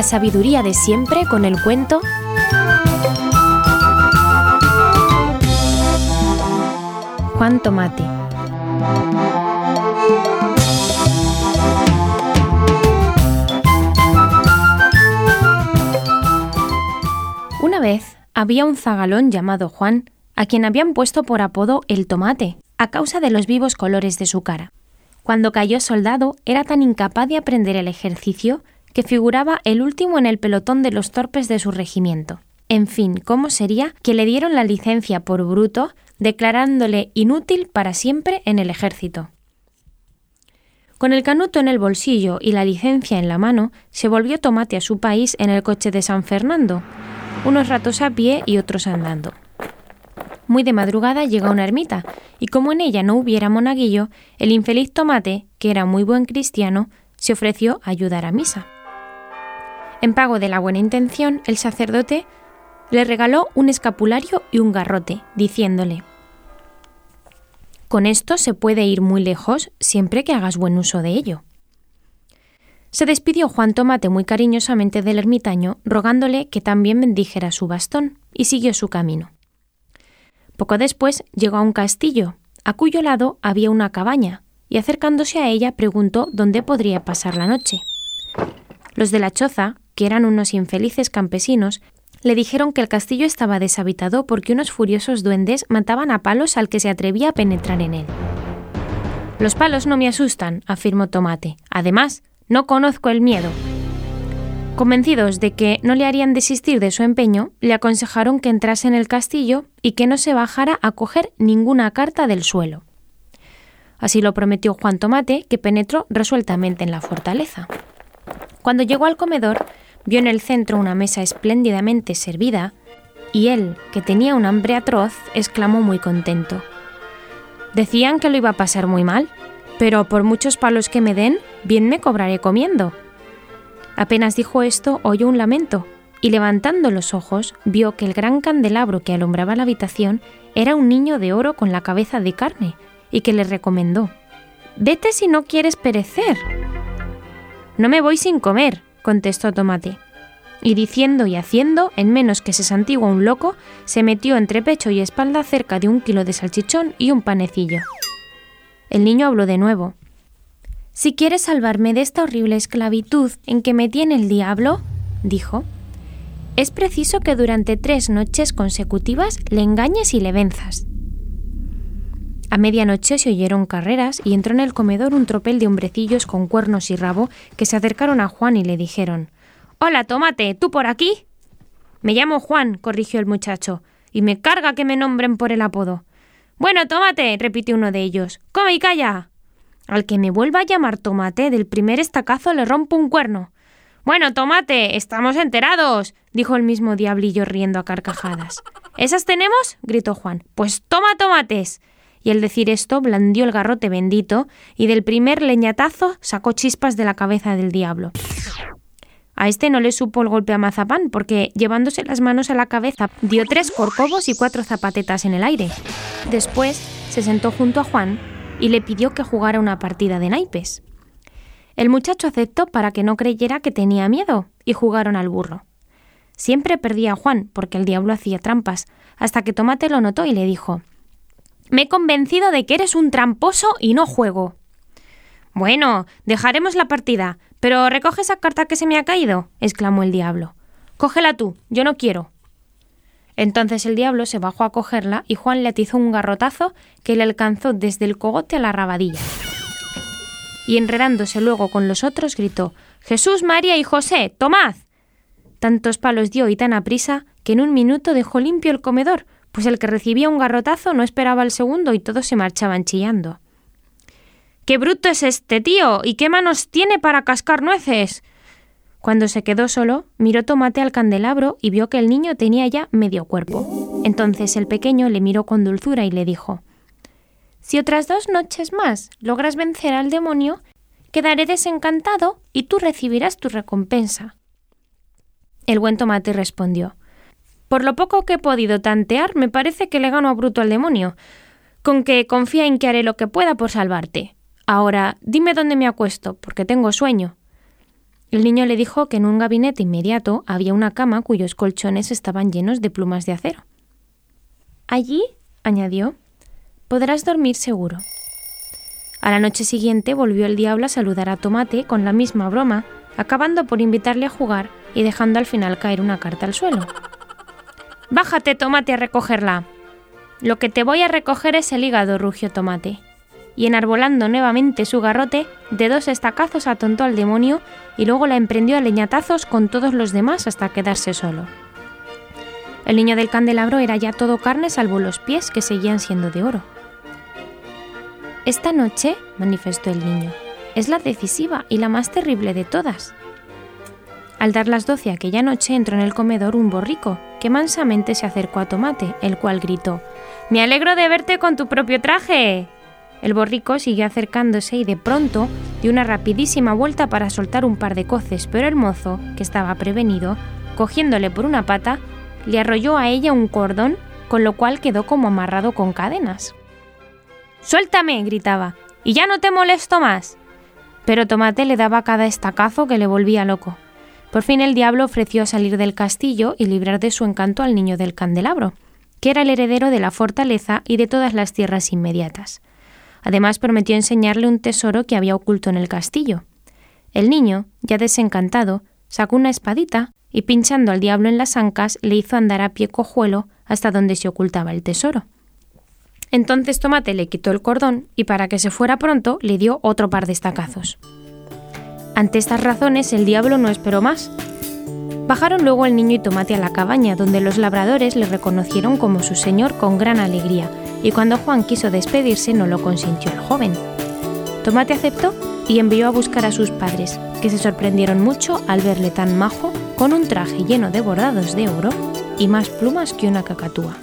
La sabiduría de siempre con el cuento Juan Tomate. Una vez había un zagalón llamado Juan, a quien habían puesto por apodo el tomate, a causa de los vivos colores de su cara. Cuando cayó soldado era tan incapaz de aprender el ejercicio que figuraba el último en el pelotón de los torpes de su regimiento. En fin, ¿cómo sería que le dieron la licencia por bruto, declarándole inútil para siempre en el ejército? Con el canuto en el bolsillo y la licencia en la mano, se volvió Tomate a su país en el coche de San Fernando, unos ratos a pie y otros andando. Muy de madrugada llega a una ermita, y como en ella no hubiera monaguillo, el infeliz Tomate, que era muy buen cristiano, se ofreció a ayudar a misa. En pago de la buena intención, el sacerdote le regaló un escapulario y un garrote, diciéndole Con esto se puede ir muy lejos siempre que hagas buen uso de ello. Se despidió Juan Tomate muy cariñosamente del ermitaño, rogándole que también bendijera su bastón, y siguió su camino. Poco después llegó a un castillo, a cuyo lado había una cabaña, y acercándose a ella preguntó dónde podría pasar la noche. Los de la choza, que eran unos infelices campesinos, le dijeron que el castillo estaba deshabitado porque unos furiosos duendes mataban a palos al que se atrevía a penetrar en él. Los palos no me asustan, afirmó Tomate. Además, no conozco el miedo. Convencidos de que no le harían desistir de su empeño, le aconsejaron que entrase en el castillo y que no se bajara a coger ninguna carta del suelo. Así lo prometió Juan Tomate, que penetró resueltamente en la fortaleza. Cuando llegó al comedor, vio en el centro una mesa espléndidamente servida, y él, que tenía un hambre atroz, exclamó muy contento. Decían que lo iba a pasar muy mal, pero por muchos palos que me den, bien me cobraré comiendo. Apenas dijo esto, oyó un lamento, y levantando los ojos, vio que el gran candelabro que alumbraba la habitación era un niño de oro con la cabeza de carne, y que le recomendó Vete si no quieres perecer. No me voy sin comer, contestó Tomate. Y diciendo y haciendo, en menos que se santigua un loco, se metió entre pecho y espalda cerca de un kilo de salchichón y un panecillo. El niño habló de nuevo. Si quieres salvarme de esta horrible esclavitud en que me tiene el diablo, dijo, es preciso que durante tres noches consecutivas le engañes y le venzas. A medianoche se oyeron carreras y entró en el comedor un tropel de hombrecillos con cuernos y rabo que se acercaron a Juan y le dijeron Hola, tomate, ¿tú por aquí? Me llamo Juan, corrigió el muchacho, y me carga que me nombren por el apodo. Bueno, tomate, repitió uno de ellos. Come y calla. Al que me vuelva a llamar tomate, del primer estacazo le rompo un cuerno. Bueno, tomate, estamos enterados, dijo el mismo diablillo riendo a carcajadas. ¿Esas tenemos? gritó Juan. Pues toma tomates y al decir esto blandió el garrote bendito y del primer leñatazo sacó chispas de la cabeza del diablo. A este no le supo el golpe a Mazapán, porque llevándose las manos a la cabeza dio tres corcovos y cuatro zapatetas en el aire. Después se sentó junto a Juan y le pidió que jugara una partida de naipes. El muchacho aceptó para que no creyera que tenía miedo y jugaron al burro. Siempre perdía a Juan porque el diablo hacía trampas, hasta que Tomate lo notó y le dijo me he convencido de que eres un tramposo y no juego. Bueno, dejaremos la partida, pero recoge esa carta que se me ha caído, exclamó el diablo. Cógela tú, yo no quiero. Entonces el diablo se bajó a cogerla y Juan le atizó un garrotazo que le alcanzó desde el cogote a la rabadilla. Y enredándose luego con los otros, gritó Jesús, María y José, tomad. Tantos palos dio y tan aprisa que en un minuto dejó limpio el comedor, pues el que recibía un garrotazo no esperaba el segundo y todos se marchaban chillando. ¡Qué bruto es este tío! ¿Y qué manos tiene para cascar nueces? Cuando se quedó solo, miró Tomate al candelabro y vio que el niño tenía ya medio cuerpo. Entonces el pequeño le miró con dulzura y le dijo Si otras dos noches más logras vencer al demonio, quedaré desencantado y tú recibirás tu recompensa. El buen Tomate respondió por lo poco que he podido tantear, me parece que le gano a bruto al demonio, con que confía en que haré lo que pueda por salvarte. Ahora, dime dónde me acuesto, porque tengo sueño. El niño le dijo que en un gabinete inmediato había una cama cuyos colchones estaban llenos de plumas de acero. Allí, añadió, podrás dormir seguro. A la noche siguiente volvió el diablo a saludar a Tomate con la misma broma, acabando por invitarle a jugar y dejando al final caer una carta al suelo. Bájate, Tomate, a recogerla. Lo que te voy a recoger es el hígado, rugió Tomate. Y enarbolando nuevamente su garrote, de dos estacazos atontó al demonio y luego la emprendió a leñatazos con todos los demás hasta quedarse solo. El niño del candelabro era ya todo carne salvo los pies que seguían siendo de oro. Esta noche, manifestó el niño, es la decisiva y la más terrible de todas. Al dar las doce aquella noche entró en el comedor un borrico, que mansamente se acercó a Tomate, el cual gritó Me alegro de verte con tu propio traje. El borrico siguió acercándose y de pronto dio una rapidísima vuelta para soltar un par de coces, pero el mozo, que estaba prevenido, cogiéndole por una pata, le arrolló a ella un cordón, con lo cual quedó como amarrado con cadenas. Suéltame, gritaba, y ya no te molesto más. Pero Tomate le daba cada estacazo que le volvía loco. Por fin el diablo ofreció salir del castillo y librar de su encanto al niño del candelabro, que era el heredero de la fortaleza y de todas las tierras inmediatas. Además prometió enseñarle un tesoro que había oculto en el castillo. El niño, ya desencantado, sacó una espadita y pinchando al diablo en las ancas le hizo andar a pie cojuelo hasta donde se ocultaba el tesoro. Entonces Tomate le quitó el cordón y para que se fuera pronto le dio otro par de estacazos. Ante estas razones el diablo no esperó más. Bajaron luego el niño y Tomate a la cabaña, donde los labradores le reconocieron como su señor con gran alegría, y cuando Juan quiso despedirse no lo consintió el joven. Tomate aceptó y envió a buscar a sus padres, que se sorprendieron mucho al verle tan majo, con un traje lleno de bordados de oro y más plumas que una cacatúa.